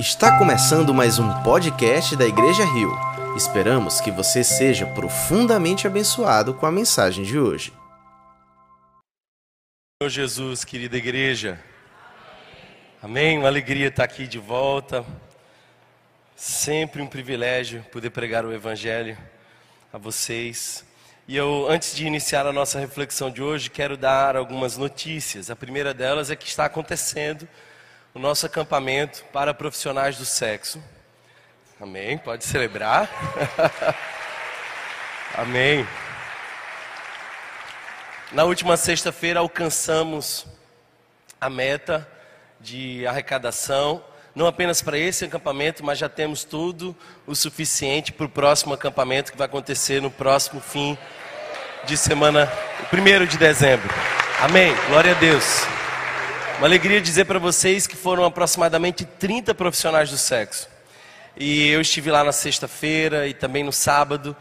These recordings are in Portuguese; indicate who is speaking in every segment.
Speaker 1: Está começando mais um podcast da Igreja Rio. Esperamos que você seja profundamente abençoado com a mensagem de hoje.
Speaker 2: Senhor Jesus, querida igreja. Amém. Uma alegria estar aqui de volta. Sempre um privilégio poder pregar o Evangelho a vocês. E eu, antes de iniciar a nossa reflexão de hoje, quero dar algumas notícias. A primeira delas é que está acontecendo o nosso acampamento para profissionais do sexo. Amém? Pode celebrar. Amém. Na última sexta-feira alcançamos a meta de arrecadação, não apenas para esse acampamento, mas já temos tudo o suficiente para o próximo acampamento que vai acontecer no próximo fim de semana, primeiro de dezembro. Amém. Glória a Deus. Uma alegria dizer para vocês que foram aproximadamente 30 profissionais do sexo. E eu estive lá na sexta-feira e também no sábado.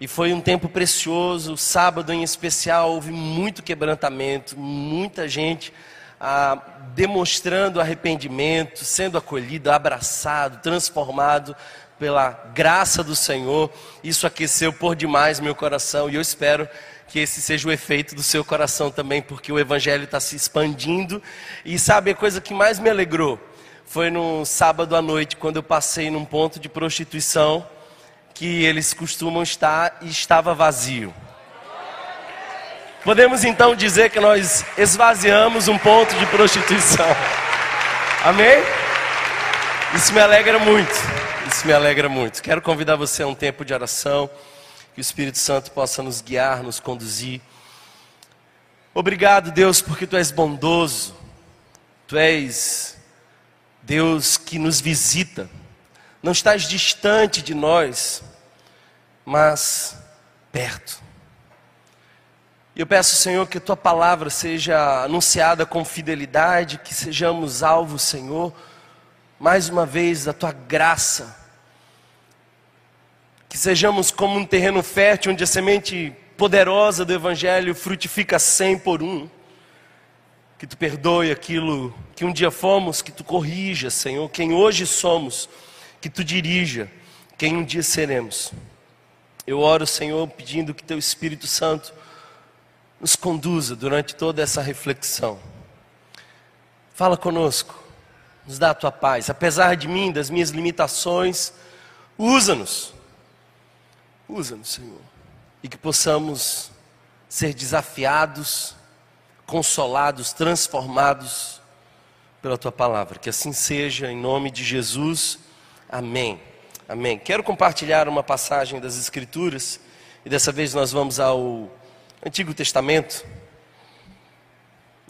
Speaker 2: E foi um tempo precioso. Sábado em especial houve muito quebrantamento, muita gente ah, demonstrando arrependimento, sendo acolhido, abraçado, transformado pela graça do Senhor. Isso aqueceu por demais meu coração e eu espero que esse seja o efeito do seu coração também, porque o Evangelho está se expandindo. E sabe, a coisa que mais me alegrou foi no sábado à noite, quando eu passei num ponto de prostituição que eles costumam estar e estava vazio. Podemos então dizer que nós esvaziamos um ponto de prostituição. Amém? Isso me alegra muito. Isso me alegra muito. Quero convidar você a um tempo de oração. Que o Espírito Santo possa nos guiar, nos conduzir. Obrigado, Deus, porque tu és bondoso. Tu és Deus que nos visita. Não estás distante de nós, mas perto. E eu peço, Senhor, que tua palavra seja anunciada com fidelidade, que sejamos alvo, Senhor, mais uma vez da tua graça que sejamos como um terreno fértil onde a semente poderosa do Evangelho frutifica cem por um. Que tu perdoe aquilo que um dia fomos, que tu corrija, Senhor. Quem hoje somos, que tu dirija, quem um dia seremos. Eu oro, Senhor, pedindo que teu Espírito Santo nos conduza durante toda essa reflexão. Fala conosco, nos dá a tua paz. Apesar de mim, das minhas limitações, usa-nos Usa-nos, Senhor. E que possamos ser desafiados, consolados, transformados pela tua palavra. Que assim seja, em nome de Jesus. Amém. Amém. Quero compartilhar uma passagem das Escrituras, e dessa vez nós vamos ao Antigo Testamento.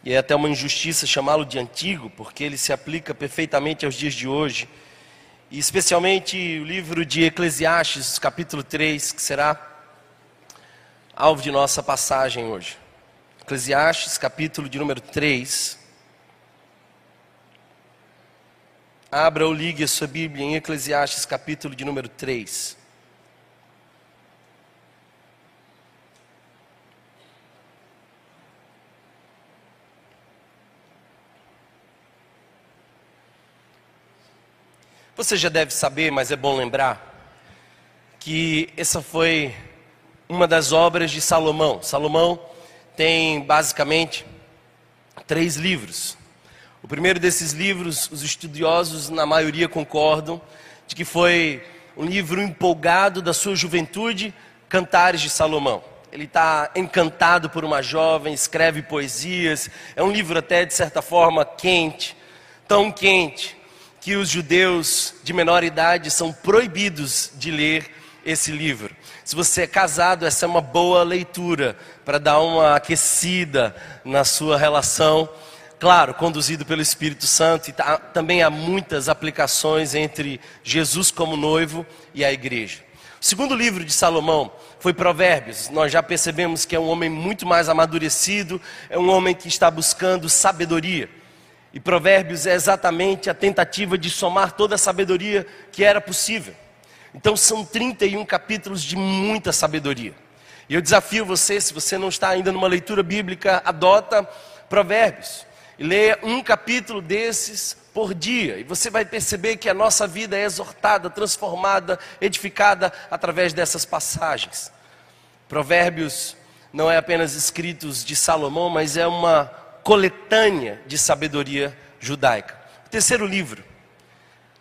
Speaker 2: E é até uma injustiça chamá-lo de antigo, porque ele se aplica perfeitamente aos dias de hoje e especialmente o livro de Eclesiastes, capítulo 3, que será alvo de nossa passagem hoje. Eclesiastes, capítulo de número 3. Abra ou ligue a sua Bíblia em Eclesiastes, capítulo de número 3. Você já deve saber, mas é bom lembrar, que essa foi uma das obras de Salomão. Salomão tem basicamente três livros. O primeiro desses livros, os estudiosos, na maioria, concordam de que foi um livro empolgado da sua juventude, Cantares de Salomão. Ele está encantado por uma jovem, escreve poesias. É um livro, até de certa forma, quente, tão quente que os judeus de menor idade são proibidos de ler esse livro. Se você é casado, essa é uma boa leitura para dar uma aquecida na sua relação. Claro, conduzido pelo Espírito Santo, e tá, também há muitas aplicações entre Jesus como noivo e a igreja. O segundo livro de Salomão foi Provérbios. Nós já percebemos que é um homem muito mais amadurecido, é um homem que está buscando sabedoria. E Provérbios é exatamente a tentativa de somar toda a sabedoria que era possível. Então são 31 capítulos de muita sabedoria. E eu desafio você, se você não está ainda numa leitura bíblica, adota Provérbios. e leia um capítulo desses por dia, e você vai perceber que a nossa vida é exortada, transformada, edificada através dessas passagens. Provérbios não é apenas escritos de Salomão, mas é uma coletânea de sabedoria judaica. O terceiro livro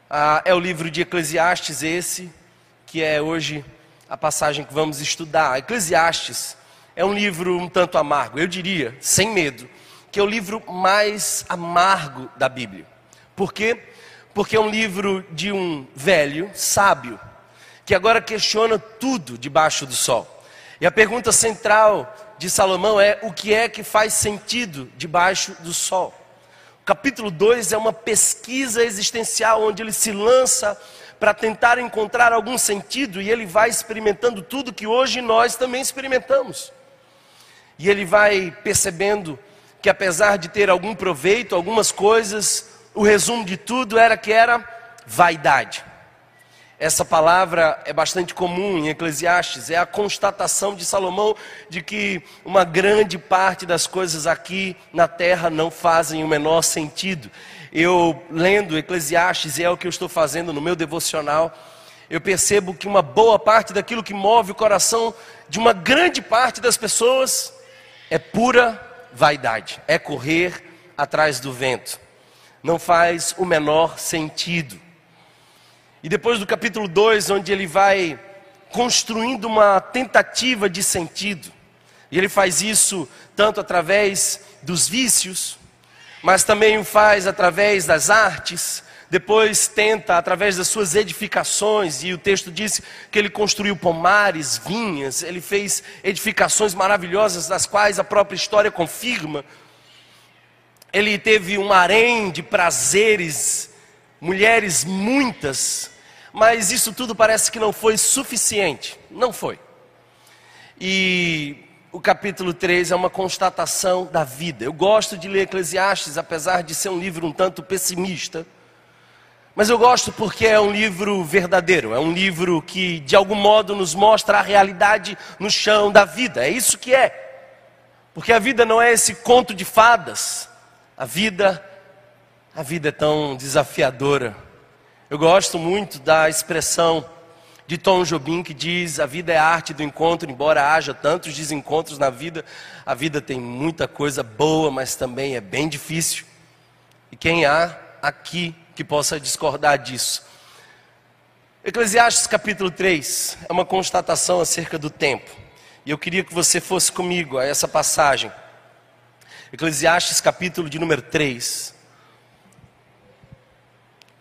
Speaker 2: ah, é o livro de Eclesiastes, esse que é hoje a passagem que vamos estudar. Eclesiastes é um livro um tanto amargo, eu diria, sem medo, que é o livro mais amargo da Bíblia. Por quê? Porque é um livro de um velho sábio que agora questiona tudo debaixo do sol. E a pergunta central de Salomão é: o que é que faz sentido debaixo do sol? O capítulo 2 é uma pesquisa existencial onde ele se lança para tentar encontrar algum sentido e ele vai experimentando tudo que hoje nós também experimentamos. E ele vai percebendo que apesar de ter algum proveito, algumas coisas, o resumo de tudo era que era vaidade. Essa palavra é bastante comum em Eclesiastes, é a constatação de Salomão de que uma grande parte das coisas aqui na terra não fazem o menor sentido. Eu lendo Eclesiastes, e é o que eu estou fazendo no meu devocional, eu percebo que uma boa parte daquilo que move o coração de uma grande parte das pessoas é pura vaidade, é correr atrás do vento. Não faz o menor sentido. E depois do capítulo 2, onde ele vai construindo uma tentativa de sentido, e ele faz isso tanto através dos vícios, mas também o faz através das artes, depois tenta através das suas edificações, e o texto diz que ele construiu pomares, vinhas, ele fez edificações maravilhosas, das quais a própria história confirma. Ele teve um harém de prazeres, mulheres muitas, mas isso tudo parece que não foi suficiente. Não foi. E o capítulo 3 é uma constatação da vida. Eu gosto de ler Eclesiastes, apesar de ser um livro um tanto pessimista. Mas eu gosto porque é um livro verdadeiro, é um livro que de algum modo nos mostra a realidade no chão da vida. É isso que é. Porque a vida não é esse conto de fadas. A vida a vida é tão desafiadora. Eu gosto muito da expressão de Tom Jobim que diz: a vida é a arte do encontro, embora haja tantos desencontros na vida, a vida tem muita coisa boa, mas também é bem difícil. E quem há aqui que possa discordar disso? Eclesiastes capítulo 3 é uma constatação acerca do tempo. E eu queria que você fosse comigo a essa passagem. Eclesiastes capítulo de número 3.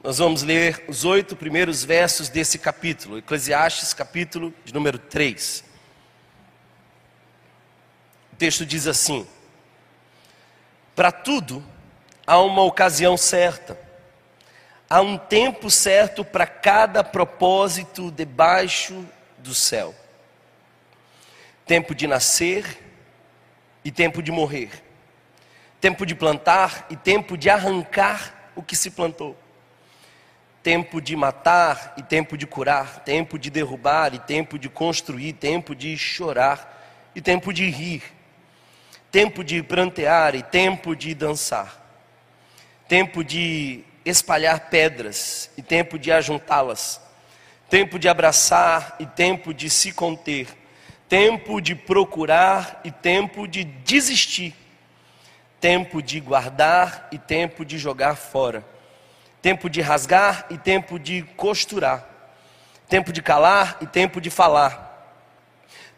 Speaker 2: Nós vamos ler os oito primeiros versos desse capítulo, Eclesiastes, capítulo de número 3. O texto diz assim: Para tudo há uma ocasião certa, há um tempo certo para cada propósito debaixo do céu. Tempo de nascer e tempo de morrer, tempo de plantar e tempo de arrancar o que se plantou tempo de matar e tempo de curar, tempo de derrubar e tempo de construir, tempo de chorar e tempo de rir, tempo de prantear e tempo de dançar, tempo de espalhar pedras e tempo de ajuntá-las, tempo de abraçar e tempo de se conter, tempo de procurar e tempo de desistir, tempo de guardar e tempo de jogar fora tempo de rasgar e tempo de costurar, tempo de calar e tempo de falar,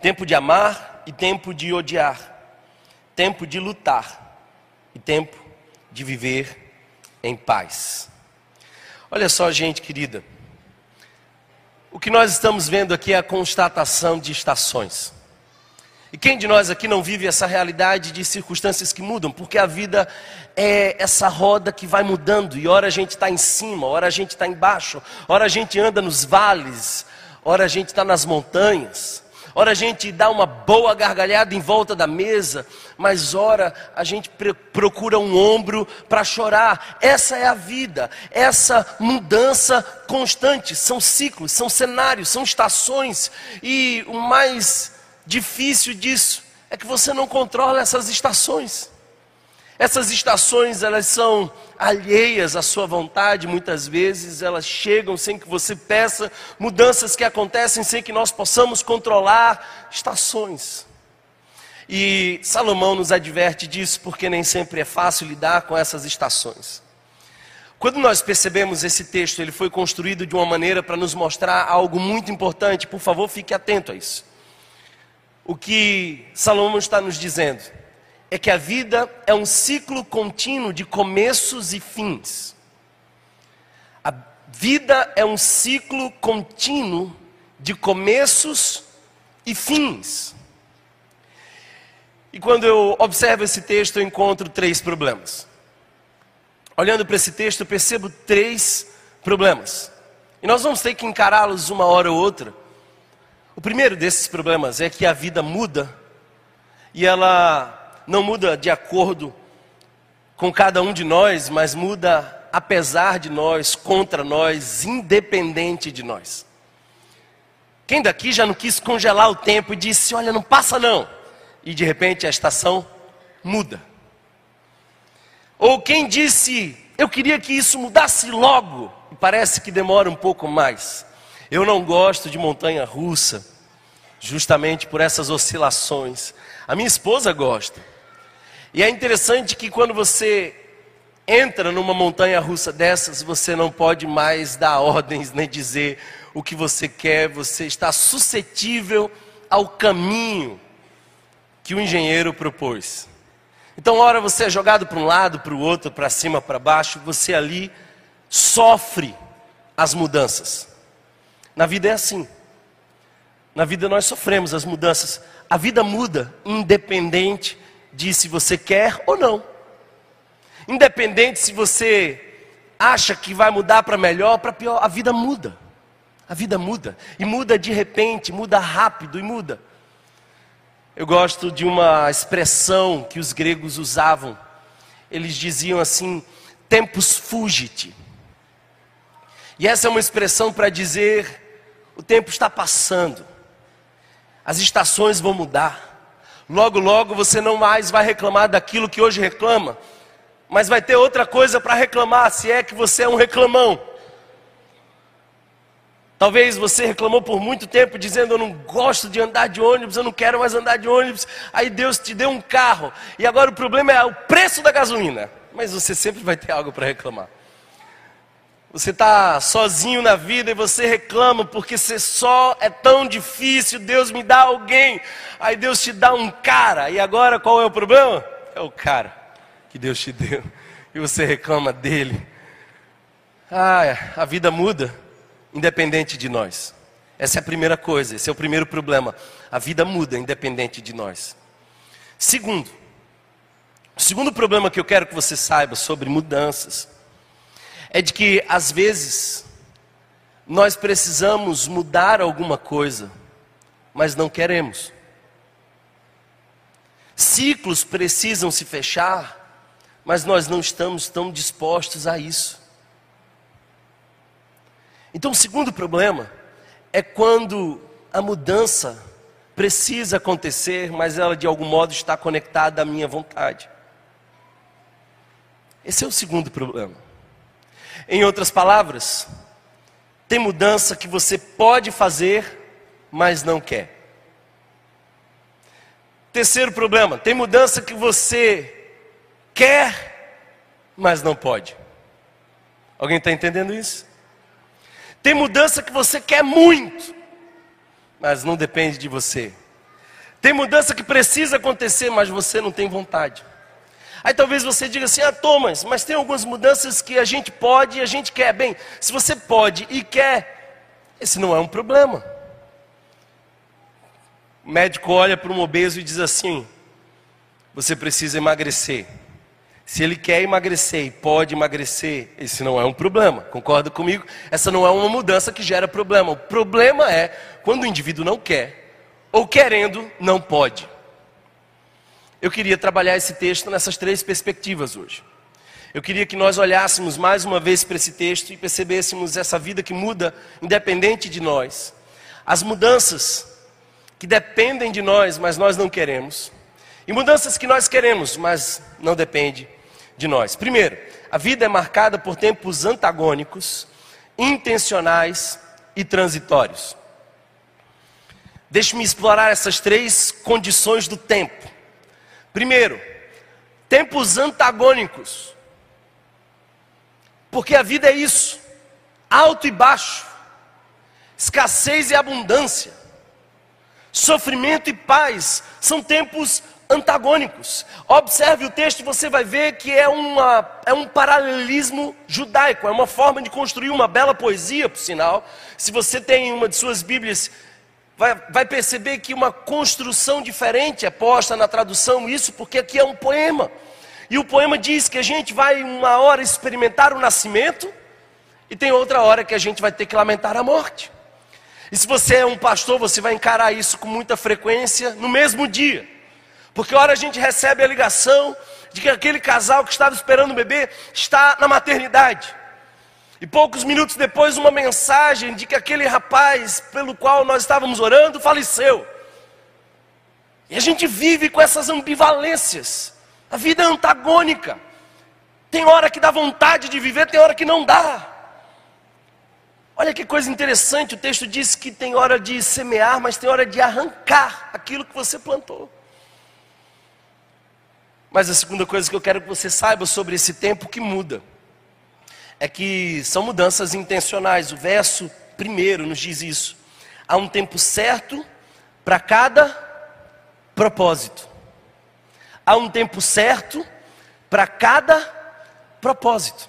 Speaker 2: tempo de amar e tempo de odiar, tempo de lutar e tempo de viver em paz. Olha só, gente querida, o que nós estamos vendo aqui é a constatação de estações. E quem de nós aqui não vive essa realidade de circunstâncias que mudam? Porque a vida é essa roda que vai mudando, e ora a gente está em cima, ora a gente está embaixo, ora a gente anda nos vales, ora a gente está nas montanhas, ora a gente dá uma boa gargalhada em volta da mesa, mas ora a gente procura um ombro para chorar. Essa é a vida, essa mudança constante, são ciclos, são cenários, são estações, e o mais difícil disso é que você não controla essas estações. Essas estações, elas são alheias à sua vontade, muitas vezes elas chegam sem que você peça, mudanças que acontecem sem que nós possamos controlar, estações. E Salomão nos adverte disso porque nem sempre é fácil lidar com essas estações. Quando nós percebemos esse texto, ele foi construído de uma maneira para nos mostrar algo muito importante, por favor, fique atento a isso. O que Salomão está nos dizendo é que a vida é um ciclo contínuo de começos e fins. A vida é um ciclo contínuo de começos e fins. E quando eu observo esse texto, eu encontro três problemas. Olhando para esse texto, eu percebo três problemas. E nós vamos ter que encará-los uma hora ou outra. O primeiro desses problemas é que a vida muda e ela não muda de acordo com cada um de nós, mas muda apesar de nós, contra nós, independente de nós. Quem daqui já não quis congelar o tempo e disse: Olha, não passa não e de repente a estação muda. Ou quem disse, eu queria que isso mudasse logo, e parece que demora um pouco mais. Eu não gosto de montanha russa, justamente por essas oscilações. A minha esposa gosta. E é interessante que quando você entra numa montanha russa dessas, você não pode mais dar ordens nem dizer o que você quer, você está suscetível ao caminho que o engenheiro propôs. Então, hora você é jogado para um lado, para o outro, para cima, para baixo, você ali sofre as mudanças. Na vida é assim. Na vida nós sofremos as mudanças. A vida muda, independente de se você quer ou não. Independente se você acha que vai mudar para melhor ou para pior, a vida muda. A vida muda. E muda de repente, muda rápido e muda. Eu gosto de uma expressão que os gregos usavam. Eles diziam assim: tempus fugit. E essa é uma expressão para dizer: o tempo está passando, as estações vão mudar. Logo, logo você não mais vai reclamar daquilo que hoje reclama, mas vai ter outra coisa para reclamar, se é que você é um reclamão. Talvez você reclamou por muito tempo dizendo: Eu não gosto de andar de ônibus, eu não quero mais andar de ônibus. Aí Deus te deu um carro, e agora o problema é o preço da gasolina. Mas você sempre vai ter algo para reclamar. Você está sozinho na vida e você reclama porque ser só é tão difícil. Deus me dá alguém, aí Deus te dá um cara, e agora qual é o problema? É o cara que Deus te deu, e você reclama dele. Ah, a vida muda independente de nós. Essa é a primeira coisa, esse é o primeiro problema. A vida muda independente de nós. Segundo, o segundo problema que eu quero que você saiba sobre mudanças é de que às vezes nós precisamos mudar alguma coisa, mas não queremos. Ciclos precisam se fechar, mas nós não estamos tão dispostos a isso. Então, o segundo problema é quando a mudança precisa acontecer, mas ela de algum modo está conectada à minha vontade. Esse é o segundo problema. Em outras palavras, tem mudança que você pode fazer, mas não quer. Terceiro problema, tem mudança que você quer, mas não pode. Alguém está entendendo isso? Tem mudança que você quer muito, mas não depende de você. Tem mudança que precisa acontecer, mas você não tem vontade. Aí talvez você diga assim: ah, Thomas, mas tem algumas mudanças que a gente pode e a gente quer. Bem, se você pode e quer, esse não é um problema. O médico olha para um obeso e diz assim: você precisa emagrecer. Se ele quer emagrecer e pode emagrecer, esse não é um problema. Concorda comigo? Essa não é uma mudança que gera problema. O problema é quando o indivíduo não quer, ou querendo, não pode. Eu queria trabalhar esse texto nessas três perspectivas hoje. Eu queria que nós olhássemos mais uma vez para esse texto e percebêssemos essa vida que muda independente de nós. As mudanças que dependem de nós, mas nós não queremos. E mudanças que nós queremos, mas não depende de nós. Primeiro, a vida é marcada por tempos antagônicos, intencionais e transitórios. Deixe-me explorar essas três condições do tempo. Primeiro, tempos antagônicos. Porque a vida é isso: alto e baixo, escassez e abundância, sofrimento e paz, são tempos antagônicos. Observe o texto e você vai ver que é, uma, é um paralelismo judaico, é uma forma de construir uma bela poesia, por sinal. Se você tem uma de suas Bíblias, vai, vai perceber que uma construção diferente é posta na tradução, isso porque aqui é um poema. E o poema diz que a gente vai uma hora experimentar o nascimento e tem outra hora que a gente vai ter que lamentar a morte. E se você é um pastor, você vai encarar isso com muita frequência no mesmo dia. Porque hora a gente recebe a ligação de que aquele casal que estava esperando o bebê está na maternidade. E poucos minutos depois, uma mensagem de que aquele rapaz pelo qual nós estávamos orando faleceu. E a gente vive com essas ambivalências. A vida é antagônica. Tem hora que dá vontade de viver, tem hora que não dá. Olha que coisa interessante, o texto diz que tem hora de semear, mas tem hora de arrancar aquilo que você plantou. Mas a segunda coisa que eu quero que você saiba sobre esse tempo que muda é que são mudanças intencionais. O verso primeiro nos diz isso. Há um tempo certo para cada propósito. Há um tempo certo para cada propósito.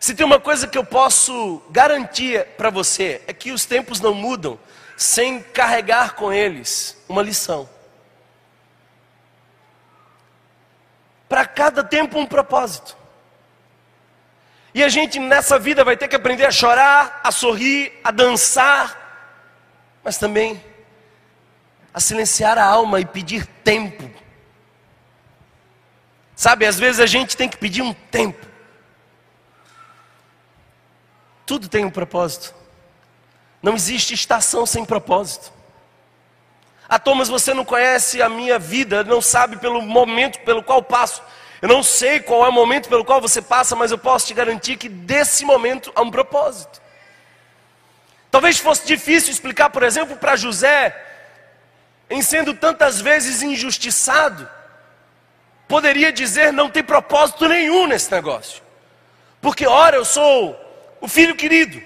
Speaker 2: Se tem uma coisa que eu posso garantir para você, é que os tempos não mudam sem carregar com eles uma lição. Para cada tempo um propósito. E a gente nessa vida vai ter que aprender a chorar, a sorrir, a dançar, mas também a silenciar a alma e pedir tempo. Sabe, às vezes a gente tem que pedir um tempo. Tudo tem um propósito. Não existe estação sem propósito. Ah, Thomas, você não conhece a minha vida, não sabe pelo momento pelo qual passo. Eu não sei qual é o momento pelo qual você passa, mas eu posso te garantir que desse momento há um propósito. Talvez fosse difícil explicar, por exemplo, para José, em sendo tantas vezes injustiçado, poderia dizer não tem propósito nenhum nesse negócio. Porque ora eu sou o filho querido,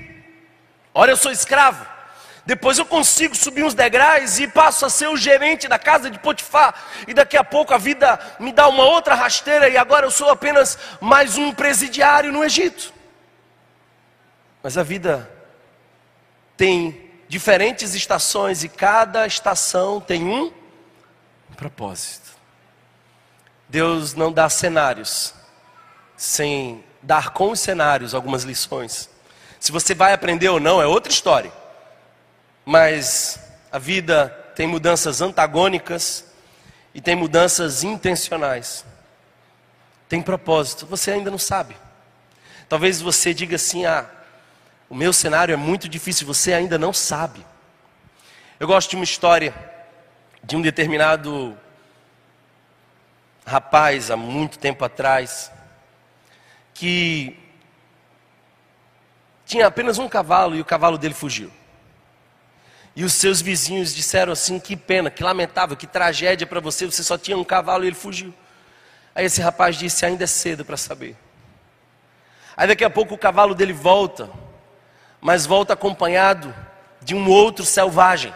Speaker 2: ora eu sou escravo, depois eu consigo subir uns degraus e passo a ser o gerente da casa de Potifar. E daqui a pouco a vida me dá uma outra rasteira e agora eu sou apenas mais um presidiário no Egito. Mas a vida tem diferentes estações e cada estação tem um propósito. Deus não dá cenários sem dar com os cenários algumas lições. Se você vai aprender ou não é outra história. Mas a vida tem mudanças antagônicas e tem mudanças intencionais. Tem propósito, você ainda não sabe. Talvez você diga assim: ah, o meu cenário é muito difícil, você ainda não sabe. Eu gosto de uma história de um determinado rapaz há muito tempo atrás que tinha apenas um cavalo e o cavalo dele fugiu. E os seus vizinhos disseram assim: que pena, que lamentável, que tragédia para você, você só tinha um cavalo e ele fugiu. Aí esse rapaz disse: ainda é cedo para saber. Aí daqui a pouco o cavalo dele volta, mas volta acompanhado de um outro selvagem.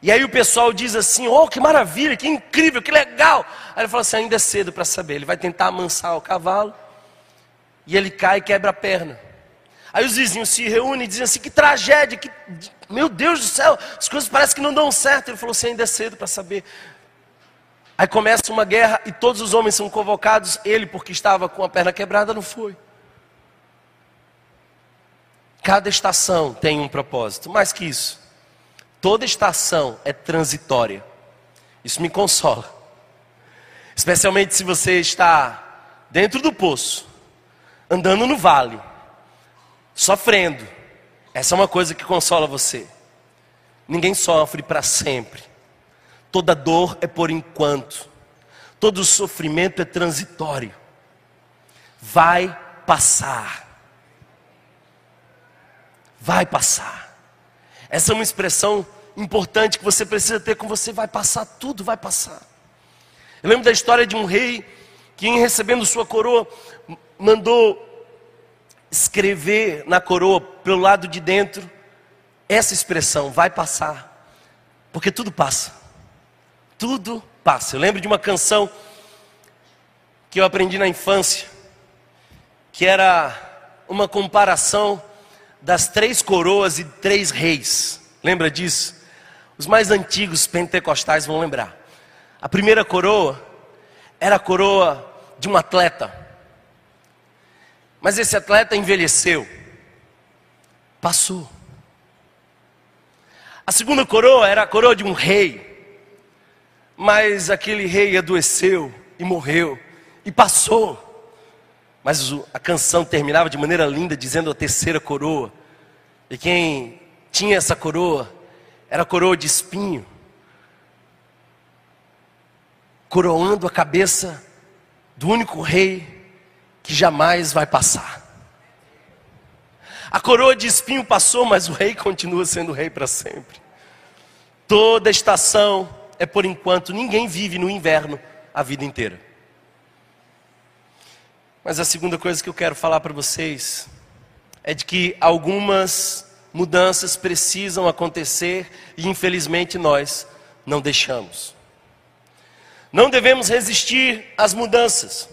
Speaker 2: E aí o pessoal diz assim: Oh, que maravilha, que incrível, que legal. Aí ele fala assim: ainda é cedo para saber. Ele vai tentar amansar o cavalo e ele cai e quebra a perna. Aí os vizinhos se reúnem e dizem assim: que tragédia, que, meu Deus do céu, as coisas parecem que não dão certo. Ele falou assim: ainda é cedo para saber. Aí começa uma guerra e todos os homens são convocados. Ele, porque estava com a perna quebrada, não foi. Cada estação tem um propósito, mais que isso, toda estação é transitória. Isso me consola, especialmente se você está dentro do poço, andando no vale sofrendo. Essa é uma coisa que consola você. Ninguém sofre para sempre. Toda dor é por enquanto, todo sofrimento é transitório, vai passar. Vai passar. Essa é uma expressão importante que você precisa ter com você: vai passar, tudo vai passar. Eu lembro da história de um rei que, recebendo sua coroa, mandou escrever na coroa, pelo lado de dentro, essa expressão: vai passar, porque tudo passa. Tudo passa. Eu lembro de uma canção que eu aprendi na infância, que era uma comparação das três coroas e três reis. Lembra disso? Os mais antigos pentecostais vão lembrar. A primeira coroa era a coroa de um atleta. Mas esse atleta envelheceu. Passou. A segunda coroa era a coroa de um rei. Mas aquele rei adoeceu e morreu e passou. Mas a canção terminava de maneira linda dizendo a terceira coroa. E quem tinha essa coroa era a coroa de espinho, coroando a cabeça do único rei que jamais vai passar. A coroa de espinho passou, mas o rei continua sendo rei para sempre. Toda estação é por enquanto, ninguém vive no inverno a vida inteira. Mas a segunda coisa que eu quero falar para vocês é de que algumas mudanças precisam acontecer e infelizmente nós não deixamos. Não devemos resistir às mudanças.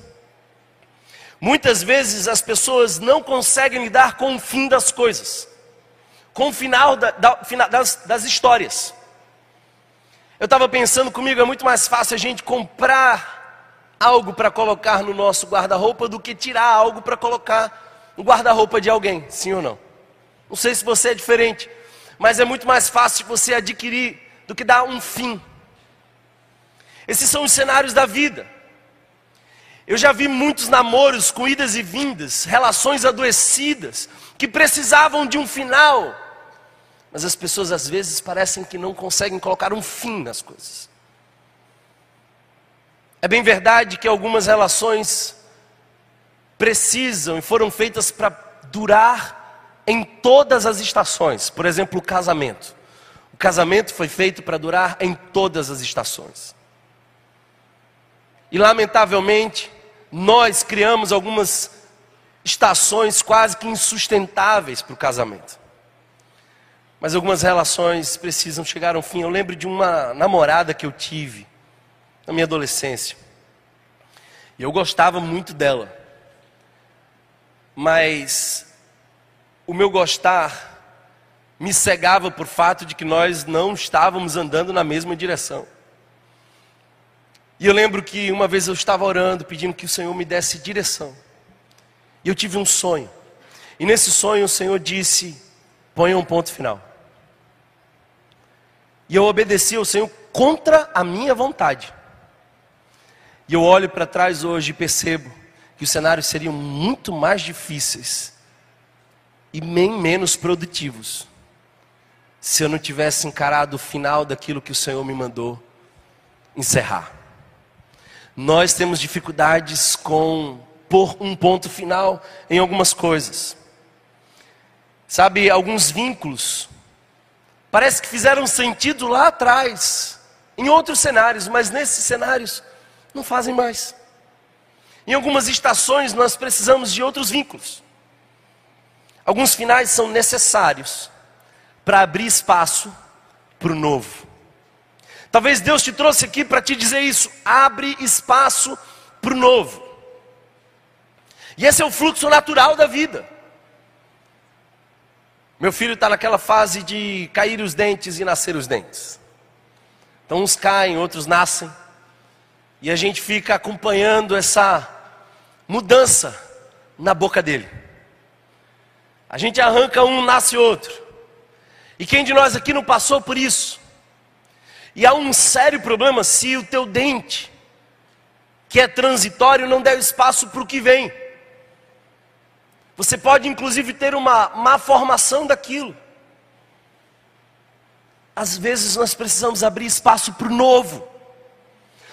Speaker 2: Muitas vezes as pessoas não conseguem lidar com o fim das coisas, com o final da, da, das, das histórias. Eu estava pensando comigo, é muito mais fácil a gente comprar algo para colocar no nosso guarda-roupa do que tirar algo para colocar no guarda-roupa de alguém, sim ou não? Não sei se você é diferente, mas é muito mais fácil você adquirir do que dar um fim. Esses são os cenários da vida. Eu já vi muitos namoros com idas e vindas, relações adoecidas, que precisavam de um final, mas as pessoas às vezes parecem que não conseguem colocar um fim nas coisas. É bem verdade que algumas relações precisam e foram feitas para durar em todas as estações. Por exemplo, o casamento. O casamento foi feito para durar em todas as estações. E lamentavelmente, nós criamos algumas estações quase que insustentáveis para o casamento. Mas algumas relações precisam chegar ao fim. Eu lembro de uma namorada que eu tive na minha adolescência. E eu gostava muito dela. Mas o meu gostar me cegava por fato de que nós não estávamos andando na mesma direção. E eu lembro que uma vez eu estava orando, pedindo que o Senhor me desse direção. E eu tive um sonho. E nesse sonho o Senhor disse: ponha um ponto final. E eu obedeci ao Senhor contra a minha vontade. E eu olho para trás hoje e percebo que os cenários seriam muito mais difíceis e bem menos produtivos se eu não tivesse encarado o final daquilo que o Senhor me mandou encerrar. Nós temos dificuldades com pôr um ponto final em algumas coisas. Sabe, alguns vínculos parece que fizeram sentido lá atrás, em outros cenários, mas nesses cenários não fazem mais. Em algumas estações nós precisamos de outros vínculos. Alguns finais são necessários para abrir espaço para o novo. Talvez Deus te trouxe aqui para te dizer isso. Abre espaço para o novo. E esse é o fluxo natural da vida. Meu filho está naquela fase de cair os dentes e nascer os dentes. Então, uns caem, outros nascem. E a gente fica acompanhando essa mudança na boca dele. A gente arranca um, nasce outro. E quem de nós aqui não passou por isso? E há um sério problema se o teu dente, que é transitório, não der espaço para o que vem. Você pode inclusive ter uma má formação daquilo. às vezes nós precisamos abrir espaço para o novo.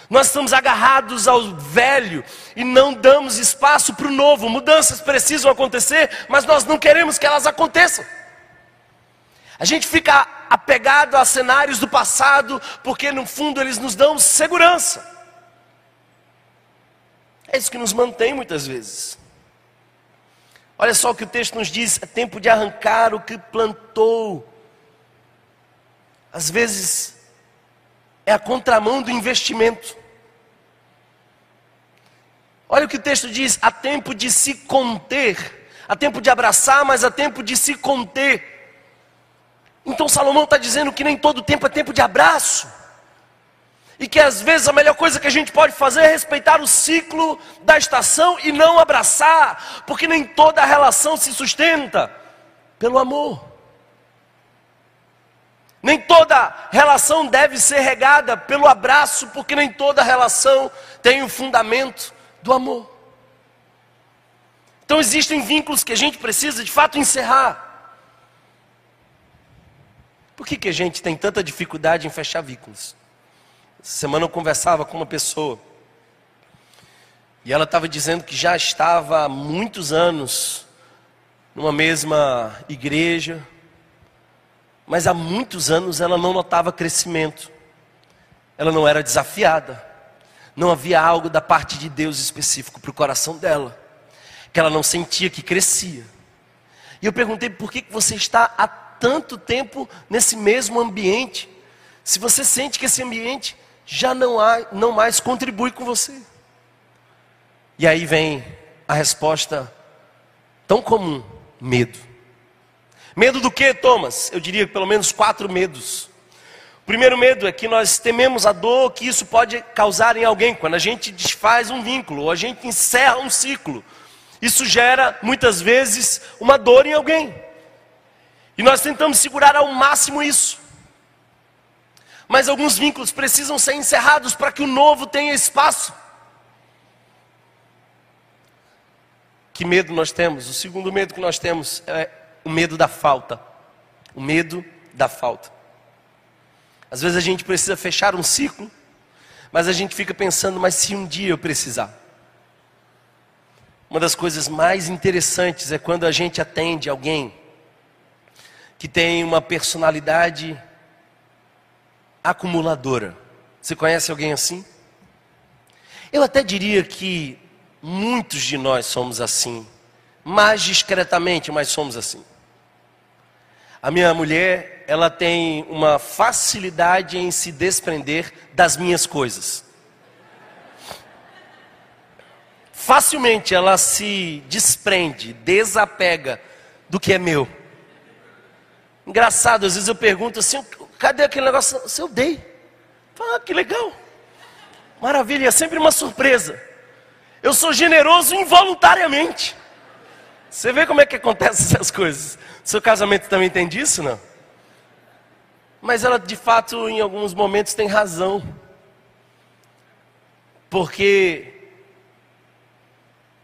Speaker 2: Nós estamos agarrados ao velho e não damos espaço para o novo. Mudanças precisam acontecer, mas nós não queremos que elas aconteçam. A gente fica apegado a cenários do passado, porque no fundo eles nos dão segurança. É isso que nos mantém muitas vezes. Olha só o que o texto nos diz: é tempo de arrancar o que plantou. Às vezes é a contramão do investimento. Olha o que o texto diz: há tempo de se conter, há tempo de abraçar, mas há tempo de se conter. Então Salomão está dizendo que nem todo tempo é tempo de abraço. E que às vezes a melhor coisa que a gente pode fazer é respeitar o ciclo da estação e não abraçar, porque nem toda relação se sustenta pelo amor. Nem toda relação deve ser regada pelo abraço, porque nem toda relação tem o fundamento do amor. Então existem vínculos que a gente precisa de fato encerrar. Por que, que a gente tem tanta dificuldade em fechar vínculos? Essa semana eu conversava com uma pessoa e ela estava dizendo que já estava há muitos anos numa mesma igreja, mas há muitos anos ela não notava crescimento, ela não era desafiada não havia algo da parte de Deus específico para o coração dela, que ela não sentia que crescia. E eu perguntei por que você está há tanto tempo nesse mesmo ambiente, se você sente que esse ambiente já não, há, não mais contribui com você. E aí vem a resposta tão comum: medo. Medo do que, Thomas? Eu diria pelo menos quatro medos. O primeiro medo é que nós tememos a dor que isso pode causar em alguém, quando a gente desfaz um vínculo, ou a gente encerra um ciclo. Isso gera, muitas vezes, uma dor em alguém. E nós tentamos segurar ao máximo isso. Mas alguns vínculos precisam ser encerrados para que o novo tenha espaço. Que medo nós temos? O segundo medo que nós temos é o medo da falta. O medo da falta. Às vezes a gente precisa fechar um ciclo, mas a gente fica pensando, mas se um dia eu precisar. Uma das coisas mais interessantes é quando a gente atende alguém que tem uma personalidade acumuladora. Você conhece alguém assim? Eu até diria que muitos de nós somos assim, mais discretamente, mas somos assim. A minha mulher, ela tem uma facilidade em se desprender das minhas coisas. Facilmente ela se desprende, desapega do que é meu. Engraçado, às vezes eu pergunto assim: cadê aquele negócio? Se eu dei. Ah, que legal. Maravilha, é sempre uma surpresa. Eu sou generoso involuntariamente. Você vê como é que acontecem essas coisas. Seu casamento também tem disso, não? Mas ela, de fato, em alguns momentos tem razão. Porque,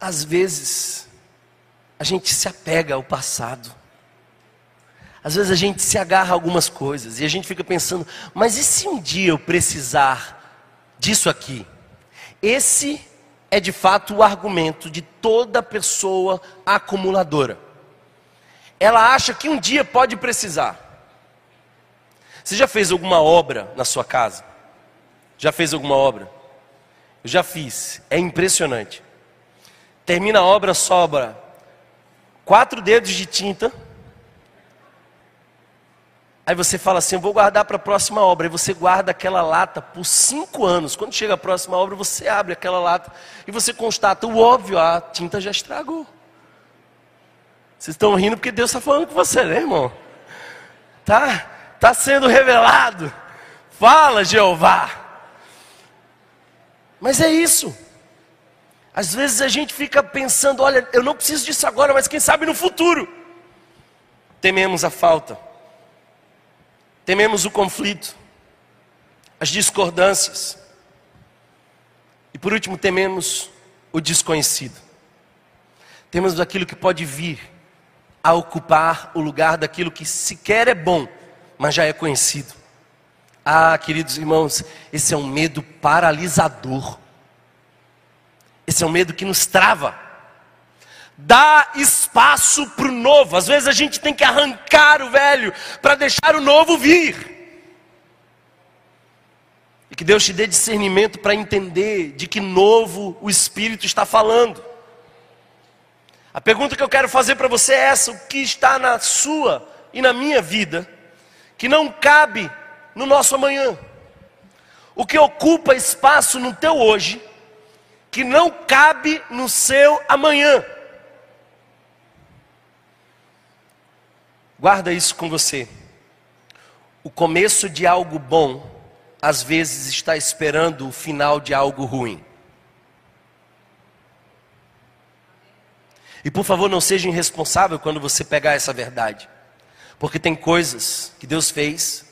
Speaker 2: às vezes, a gente se apega ao passado. Às vezes a gente se agarra a algumas coisas e a gente fica pensando, mas e se um dia eu precisar disso aqui? Esse é de fato o argumento de toda pessoa acumuladora. Ela acha que um dia pode precisar. Você já fez alguma obra na sua casa? Já fez alguma obra? Eu já fiz. É impressionante. Termina a obra, sobra quatro dedos de tinta Aí você fala assim: vou guardar para a próxima obra. E você guarda aquela lata por cinco anos. Quando chega a próxima obra, você abre aquela lata e você constata o óbvio: a tinta já estragou. Vocês estão rindo porque Deus está falando com você, né, irmão? Tá, tá sendo revelado. Fala, Jeová. Mas é isso. Às vezes a gente fica pensando: olha, eu não preciso disso agora, mas quem sabe no futuro. Tememos a falta tememos o conflito, as discordâncias. E por último, tememos o desconhecido. Temos aquilo que pode vir a ocupar o lugar daquilo que sequer é bom, mas já é conhecido. Ah, queridos irmãos, esse é um medo paralisador. Esse é um medo que nos trava. Dá espaço para o novo. Às vezes a gente tem que arrancar o velho para deixar o novo vir. E que Deus te dê discernimento para entender de que novo o Espírito está falando. A pergunta que eu quero fazer para você é essa: o que está na sua e na minha vida que não cabe no nosso amanhã? O que ocupa espaço no teu hoje que não cabe no seu amanhã? Guarda isso com você. O começo de algo bom às vezes está esperando o final de algo ruim. E por favor, não seja irresponsável quando você pegar essa verdade, porque tem coisas que Deus fez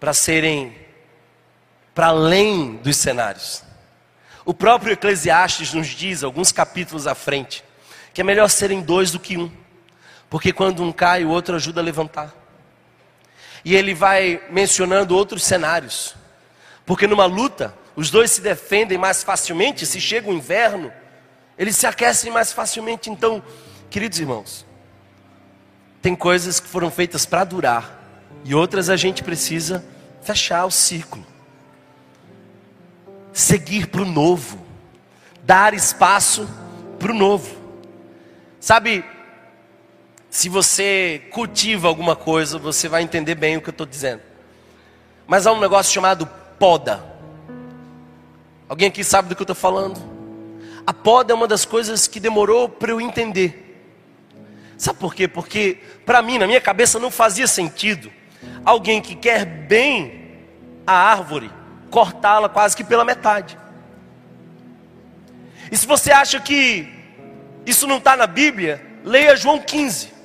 Speaker 2: para serem para além dos cenários. O próprio Eclesiastes nos diz, alguns capítulos à frente, que é melhor serem dois do que um, porque quando um cai, o outro ajuda a levantar. E ele vai mencionando outros cenários. Porque numa luta, os dois se defendem mais facilmente, se chega o inverno, eles se aquecem mais facilmente. Então, queridos irmãos, tem coisas que foram feitas para durar, e outras a gente precisa fechar o ciclo, seguir para o novo, dar espaço para o novo. Sabe, se você cultiva alguma coisa, você vai entender bem o que eu estou dizendo. Mas há um negócio chamado poda. Alguém aqui sabe do que eu estou falando? A poda é uma das coisas que demorou para eu entender. Sabe por quê? Porque para mim, na minha cabeça, não fazia sentido alguém que quer bem a árvore cortá-la quase que pela metade. E se você acha que isso não está na Bíblia, leia João 15.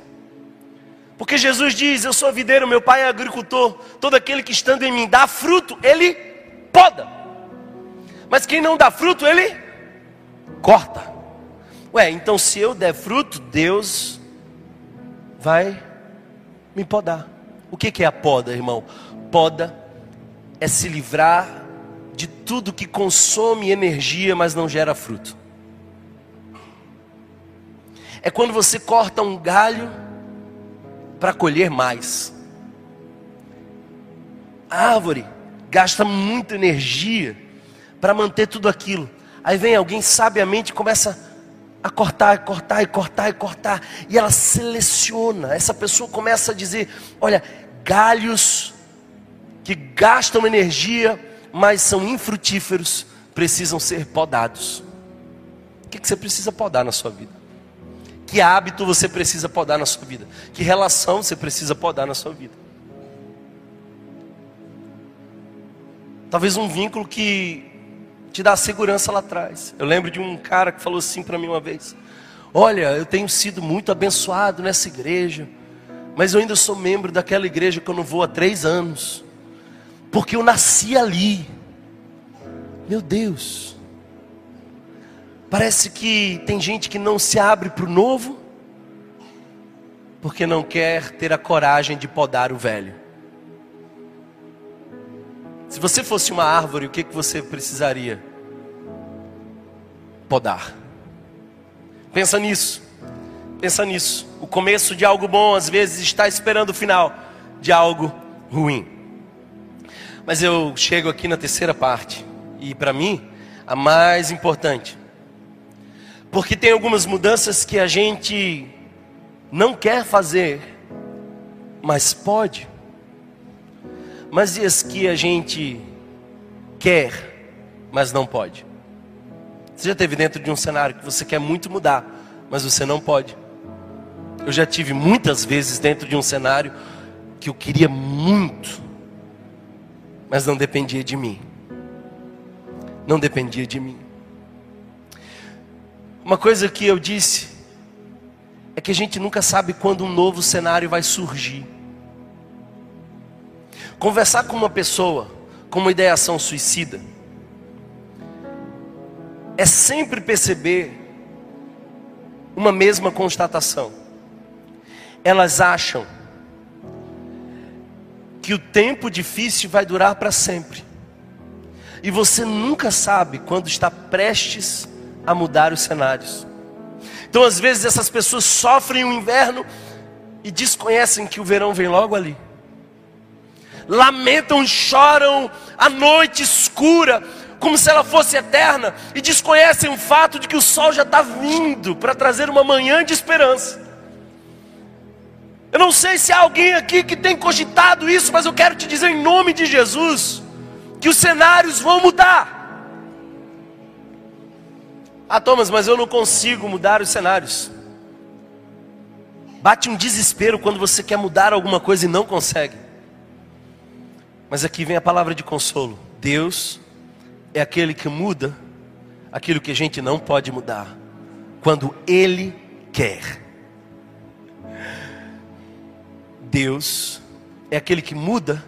Speaker 2: Porque Jesus diz: Eu sou videiro, meu pai é agricultor. Todo aquele que estando em mim dá fruto, ele poda. Mas quem não dá fruto, ele corta. Ué, então se eu der fruto, Deus vai me podar. O que é a poda, irmão? Poda é se livrar de tudo que consome energia, mas não gera fruto. É quando você corta um galho para colher mais. A árvore gasta muita energia para manter tudo aquilo. Aí vem alguém sabiamente começa a cortar, cortar e cortar e cortar, e ela seleciona. Essa pessoa começa a dizer: olha, galhos que gastam energia, mas são infrutíferos, precisam ser podados. O que você precisa podar na sua vida? Que hábito você precisa podar na sua vida? Que relação você precisa podar na sua vida? Talvez um vínculo que te dá segurança lá atrás. Eu lembro de um cara que falou assim para mim uma vez: Olha, eu tenho sido muito abençoado nessa igreja, mas eu ainda sou membro daquela igreja que eu não vou há três anos, porque eu nasci ali. Meu Deus. Parece que tem gente que não se abre para o novo, porque não quer ter a coragem de podar o velho. Se você fosse uma árvore, o que, que você precisaria? Podar. Pensa nisso. Pensa nisso. O começo de algo bom às vezes está esperando o final de algo ruim. Mas eu chego aqui na terceira parte, e para mim, a mais importante. Porque tem algumas mudanças que a gente não quer fazer, mas pode. Mas e as que a gente quer, mas não pode? Você já esteve dentro de um cenário que você quer muito mudar, mas você não pode. Eu já tive muitas vezes dentro de um cenário que eu queria muito, mas não dependia de mim. Não dependia de mim. Uma coisa que eu disse é que a gente nunca sabe quando um novo cenário vai surgir. Conversar com uma pessoa com uma ideação suicida é sempre perceber uma mesma constatação. Elas acham que o tempo difícil vai durar para sempre. E você nunca sabe quando está prestes a mudar os cenários. Então, às vezes, essas pessoas sofrem o inverno e desconhecem que o verão vem logo ali. Lamentam, choram a noite escura, como se ela fosse eterna, e desconhecem o fato de que o sol já está vindo para trazer uma manhã de esperança. Eu não sei se há alguém aqui que tem cogitado isso, mas eu quero te dizer em nome de Jesus que os cenários vão mudar. Ah, Thomas, mas eu não consigo mudar os cenários. Bate um desespero quando você quer mudar alguma coisa e não consegue. Mas aqui vem a palavra de consolo. Deus é aquele que muda aquilo que a gente não pode mudar, quando Ele quer. Deus é aquele que muda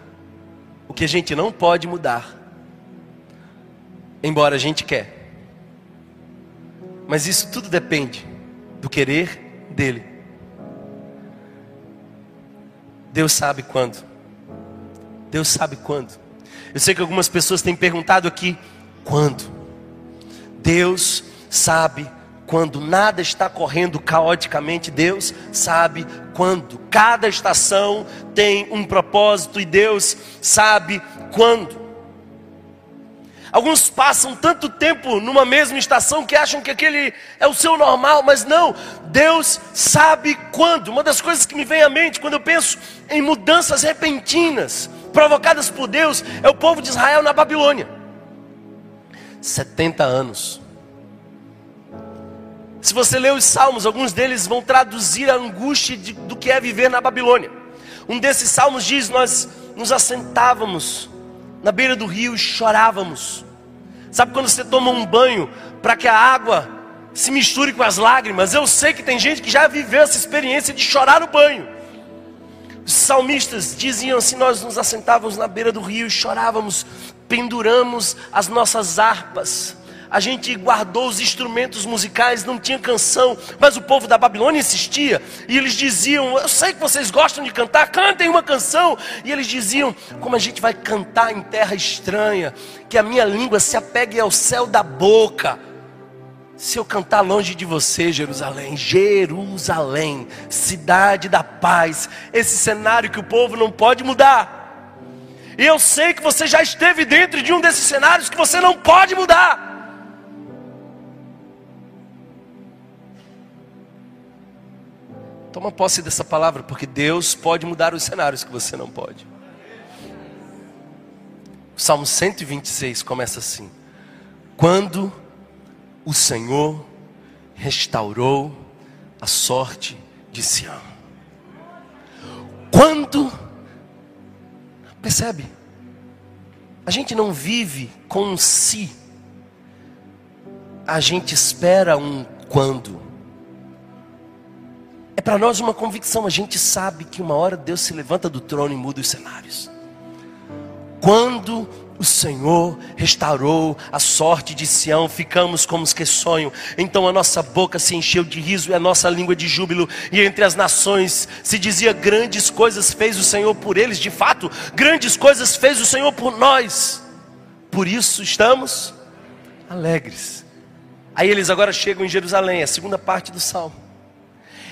Speaker 2: o que a gente não pode mudar, embora a gente quer. Mas isso tudo depende do querer dele. Deus sabe quando. Deus sabe quando. Eu sei que algumas pessoas têm perguntado aqui: quando? Deus sabe quando nada está correndo caoticamente, Deus sabe quando. Cada estação tem um propósito e Deus sabe quando. Alguns passam tanto tempo numa mesma estação que acham que aquele é o seu normal, mas não, Deus sabe quando. Uma das coisas que me vem à mente quando eu penso em mudanças repentinas provocadas por Deus é o povo de Israel na Babilônia 70 anos. Se você ler os salmos, alguns deles vão traduzir a angústia de, do que é viver na Babilônia. Um desses salmos diz: Nós nos assentávamos na beira do rio e chorávamos. Sabe quando você toma um banho para que a água se misture com as lágrimas? Eu sei que tem gente que já viveu essa experiência de chorar no banho. Os salmistas diziam assim: Nós nos assentávamos na beira do rio e chorávamos, penduramos as nossas harpas a gente guardou os instrumentos musicais, não tinha canção, mas o povo da Babilônia insistia, e eles diziam: Eu sei que vocês gostam de cantar, cantem uma canção. E eles diziam: Como a gente vai cantar em terra estranha, que a minha língua se apegue ao céu da boca. Se eu cantar longe de você, Jerusalém, Jerusalém, cidade da paz, esse cenário que o povo não pode mudar. E eu sei que você já esteve dentro de um desses cenários que você não pode mudar. Toma posse dessa palavra, porque Deus pode mudar os cenários que você não pode. O Salmo 126 começa assim: Quando o Senhor restaurou a sorte de Sião. Quando, percebe? A gente não vive com um si, a gente espera um quando. É para nós uma convicção, a gente sabe que uma hora Deus se levanta do trono e muda os cenários. Quando o Senhor restaurou a sorte de Sião, ficamos como os que sonham. Então a nossa boca se encheu de riso e a nossa língua de júbilo. E entre as nações se dizia: grandes coisas fez o Senhor por eles. De fato, grandes coisas fez o Senhor por nós. Por isso estamos alegres. Aí eles agora chegam em Jerusalém, a segunda parte do salmo.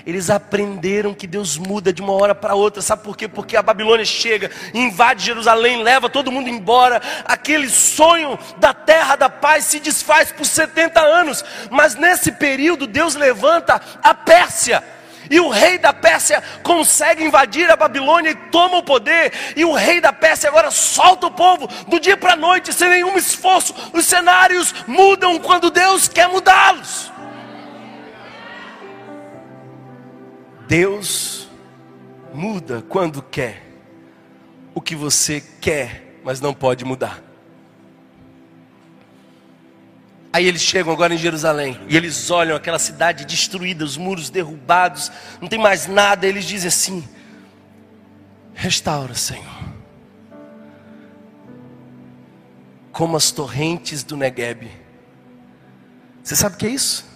Speaker 2: Eles aprenderam que Deus muda de uma hora para outra. Sabe por quê? Porque a Babilônia chega, invade Jerusalém, leva todo mundo embora. Aquele sonho da terra da paz se desfaz por 70 anos. Mas nesse período, Deus levanta a Pérsia. E o rei da Pérsia consegue invadir a Babilônia e toma o poder. E o rei da Pérsia agora solta o povo do dia para a noite, sem nenhum esforço. Os cenários mudam quando Deus quer mudá-los. Deus muda quando quer o que você quer, mas não pode mudar. Aí eles chegam agora em Jerusalém e eles olham aquela cidade destruída, os muros derrubados, não tem mais nada. Eles dizem assim: restaura, Senhor, como as torrentes do Negueb. Você sabe o que é isso?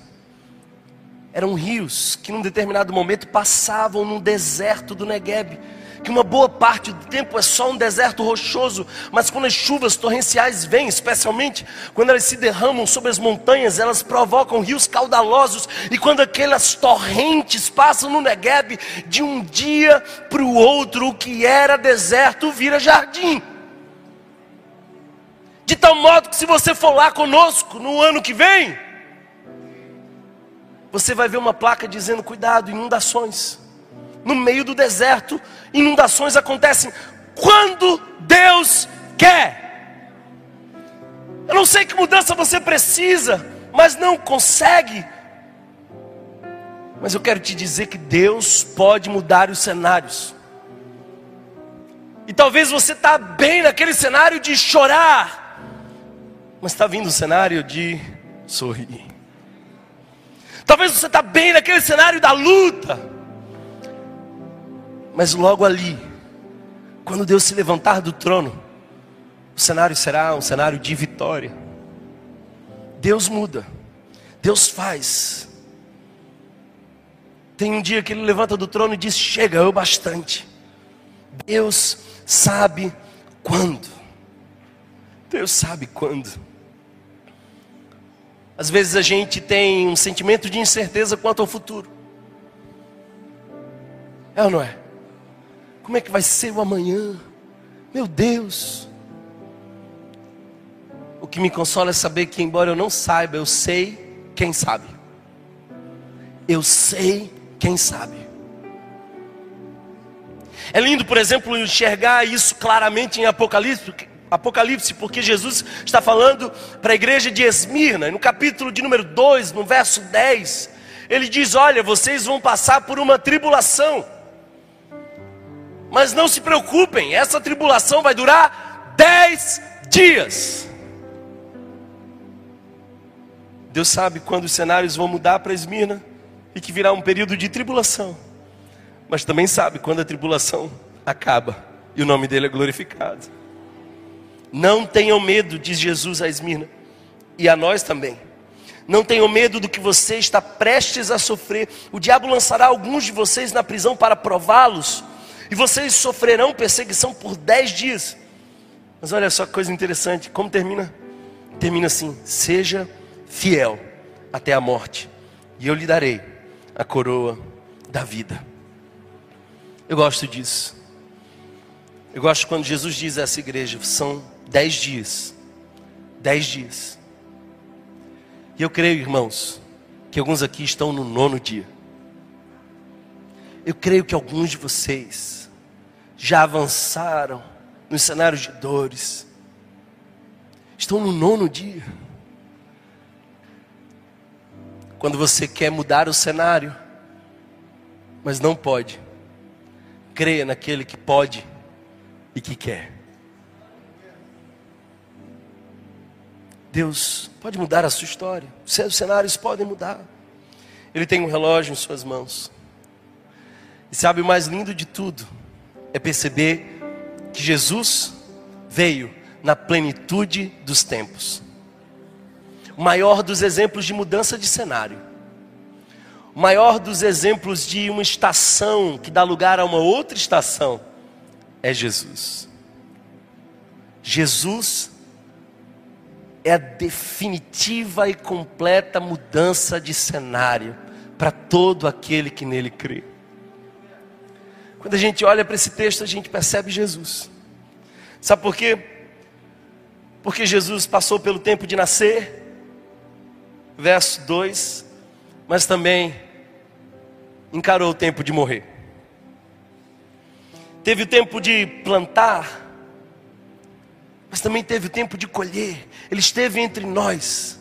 Speaker 2: Eram rios que num determinado momento passavam no deserto do Negueb. que uma boa parte do tempo é só um deserto rochoso, mas quando as chuvas torrenciais vêm, especialmente quando elas se derramam sobre as montanhas, elas provocam rios caudalosos, e quando aquelas torrentes passam no Negueb, de um dia para o outro, o que era deserto vira jardim. De tal modo que se você for lá conosco no ano que vem, você vai ver uma placa dizendo: cuidado, inundações no meio do deserto, inundações acontecem quando Deus quer. Eu não sei que mudança você precisa, mas não consegue. Mas eu quero te dizer que Deus pode mudar os cenários. E talvez você está bem naquele cenário de chorar, mas está vindo o cenário de sorrir. Talvez você está bem naquele cenário da luta, mas logo ali, quando Deus se levantar do trono, o cenário será um cenário de vitória. Deus muda, Deus faz. Tem um dia que ele levanta do trono e diz: Chega, eu bastante. Deus sabe quando. Deus sabe quando. Às vezes a gente tem um sentimento de incerteza quanto ao futuro. É ou não é? Como é que vai ser o amanhã? Meu Deus. O que me consola é saber que, embora eu não saiba, eu sei quem sabe. Eu sei quem sabe. É lindo, por exemplo, enxergar isso claramente em Apocalipse, Apocalipse, porque Jesus está falando para a igreja de Esmirna, no capítulo de número 2, no verso 10, ele diz: Olha, vocês vão passar por uma tribulação. Mas não se preocupem, essa tribulação vai durar dez dias. Deus sabe quando os cenários vão mudar para Esmirna e que virá um período de tribulação. Mas também sabe quando a tribulação acaba e o nome dele é glorificado. Não tenham medo, diz Jesus a Esmirna, e a nós também. Não tenham medo do que você está prestes a sofrer. O diabo lançará alguns de vocês na prisão para prová-los e vocês sofrerão perseguição por dez dias. Mas olha só que coisa interessante, como termina? Termina assim: seja fiel até a morte, e eu lhe darei a coroa da vida. Eu gosto disso. Eu gosto quando Jesus diz a essa igreja: são dez dias. Dez dias. E eu creio, irmãos, que alguns aqui estão no nono dia. Eu creio que alguns de vocês já avançaram nos cenários de dores, estão no nono dia. Quando você quer mudar o cenário, mas não pode, creia naquele que pode e que quer. Deus pode mudar a sua história, os cenários podem mudar. Ele tem um relógio em suas mãos. E sabe o mais lindo de tudo? é perceber que Jesus veio na plenitude dos tempos. O maior dos exemplos de mudança de cenário. O maior dos exemplos de uma estação que dá lugar a uma outra estação é Jesus. Jesus é a definitiva e completa mudança de cenário para todo aquele que nele crê. Quando a gente olha para esse texto, a gente percebe Jesus. Sabe por quê? Porque Jesus passou pelo tempo de nascer, verso 2, mas também encarou o tempo de morrer. Teve o tempo de plantar, mas também teve tempo de colher. Ele esteve entre nós.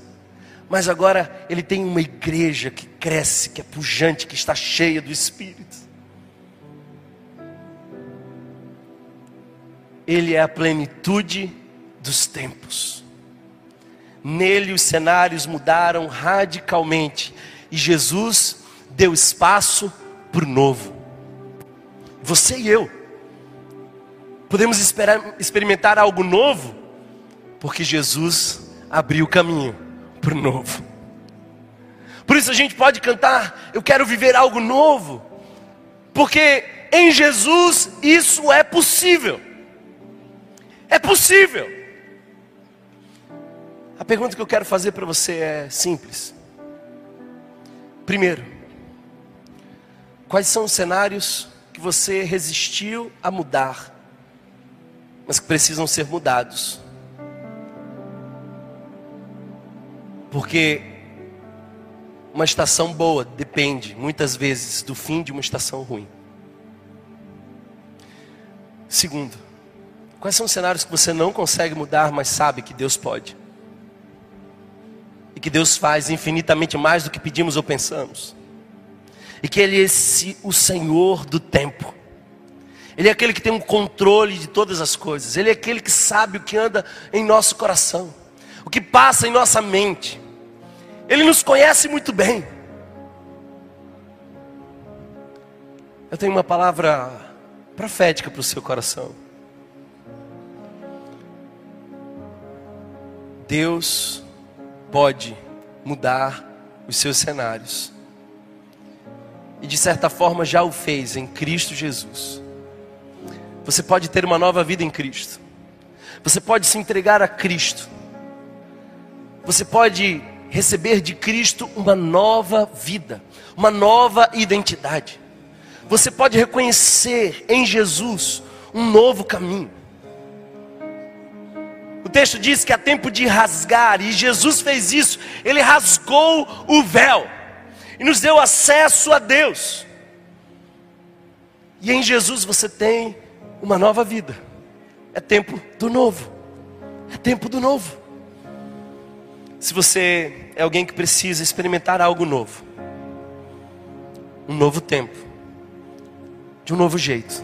Speaker 2: Mas agora ele tem uma igreja que cresce, que é pujante, que está cheia do Espírito. Ele é a plenitude dos tempos. Nele os cenários mudaram radicalmente e Jesus deu espaço para o novo. Você e eu podemos esperar, experimentar algo novo porque Jesus abriu o caminho para o novo. Por isso a gente pode cantar: Eu quero viver algo novo, porque em Jesus isso é possível. É possível. A pergunta que eu quero fazer para você é simples. Primeiro, quais são os cenários que você resistiu a mudar, mas que precisam ser mudados? Porque uma estação boa depende, muitas vezes, do fim de uma estação ruim. Segundo, quais são os cenários que você não consegue mudar, mas sabe que Deus pode? E que Deus faz infinitamente mais do que pedimos ou pensamos. E que Ele é esse, o Senhor do tempo. Ele é aquele que tem um controle de todas as coisas. Ele é aquele que sabe o que anda em nosso coração, o que passa em nossa mente. Ele nos conhece muito bem. Eu tenho uma palavra profética para o seu coração. Deus pode mudar os seus cenários. E de certa forma já o fez em Cristo Jesus. Você pode ter uma nova vida em Cristo. Você pode se entregar a Cristo. Você pode receber de Cristo uma nova vida, uma nova identidade. Você pode reconhecer em Jesus um novo caminho. O texto diz que há tempo de rasgar, e Jesus fez isso, ele rasgou o véu e nos deu acesso a Deus. E em Jesus você tem uma nova vida. É tempo do novo. É tempo do novo. Se você é alguém que precisa experimentar algo novo, um novo tempo, de um novo jeito,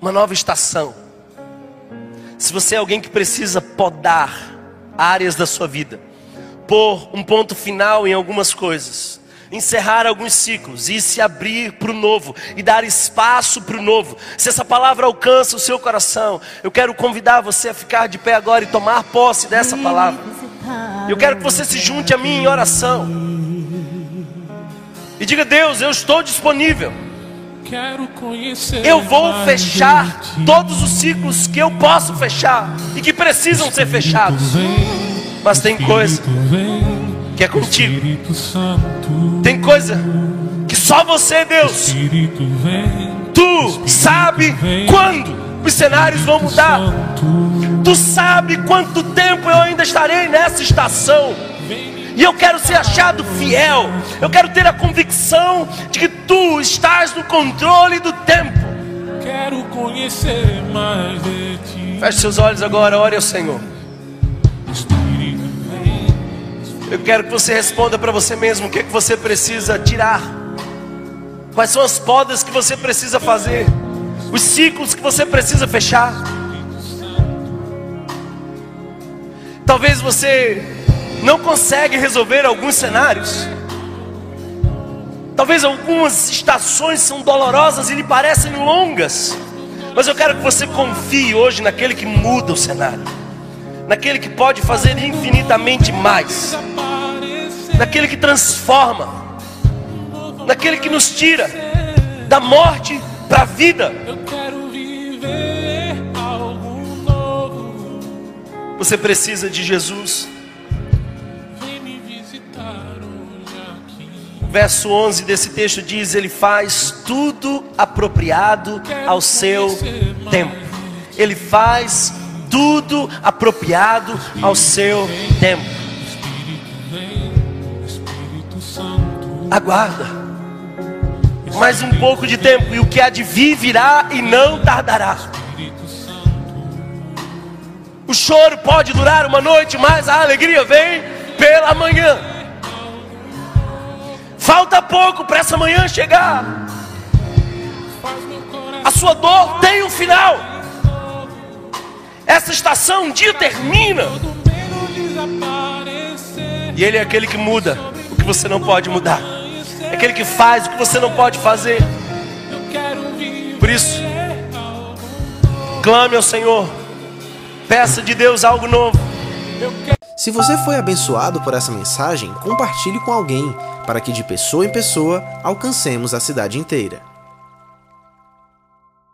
Speaker 2: uma nova estação. Se você é alguém que precisa podar áreas da sua vida, pôr um ponto final em algumas coisas, encerrar alguns ciclos e se abrir para o novo e dar espaço para o novo. Se essa palavra alcança o seu coração, eu quero convidar você a ficar de pé agora e tomar posse dessa palavra. Eu quero que você se junte a mim em oração e diga: Deus, eu estou disponível. Eu vou fechar todos os ciclos que eu posso fechar e que precisam ser fechados. Mas tem coisa que é contigo. Tem coisa que só você, Deus, tu sabe quando os cenários vão mudar. Tu sabe quanto tempo eu ainda estarei nessa estação. E eu quero ser achado fiel. Eu quero ter a convicção de que tu estás no controle do tempo.
Speaker 3: Quero conhecer mais de ti.
Speaker 2: Feche seus olhos agora, ore ao Senhor. Eu quero que você responda para você mesmo o que, é que você precisa tirar. Quais são as podas que você precisa fazer? Os ciclos que você precisa fechar? Talvez você não consegue resolver alguns cenários. Talvez algumas estações são dolorosas e lhe parecem longas. Mas eu quero que você confie hoje naquele que muda o cenário naquele que pode fazer infinitamente mais, naquele que transforma, naquele que nos tira da morte para a vida. Você precisa de Jesus. Verso 11 desse texto diz: Ele faz tudo apropriado ao seu tempo. Ele faz tudo apropriado ao seu tempo. Aguarda mais um pouco de tempo, e o que há de vir virá e não tardará. O choro pode durar uma noite, mas a alegria vem pela manhã. Falta pouco para essa manhã chegar. A sua dor tem um final. Essa estação um dia termina. E Ele é aquele que muda o que você não pode mudar. É aquele que faz o que você não pode fazer. Por isso, clame ao Senhor. Peça de Deus algo novo.
Speaker 1: Se você foi abençoado por essa mensagem, compartilhe com alguém, para que de pessoa em pessoa alcancemos a cidade inteira.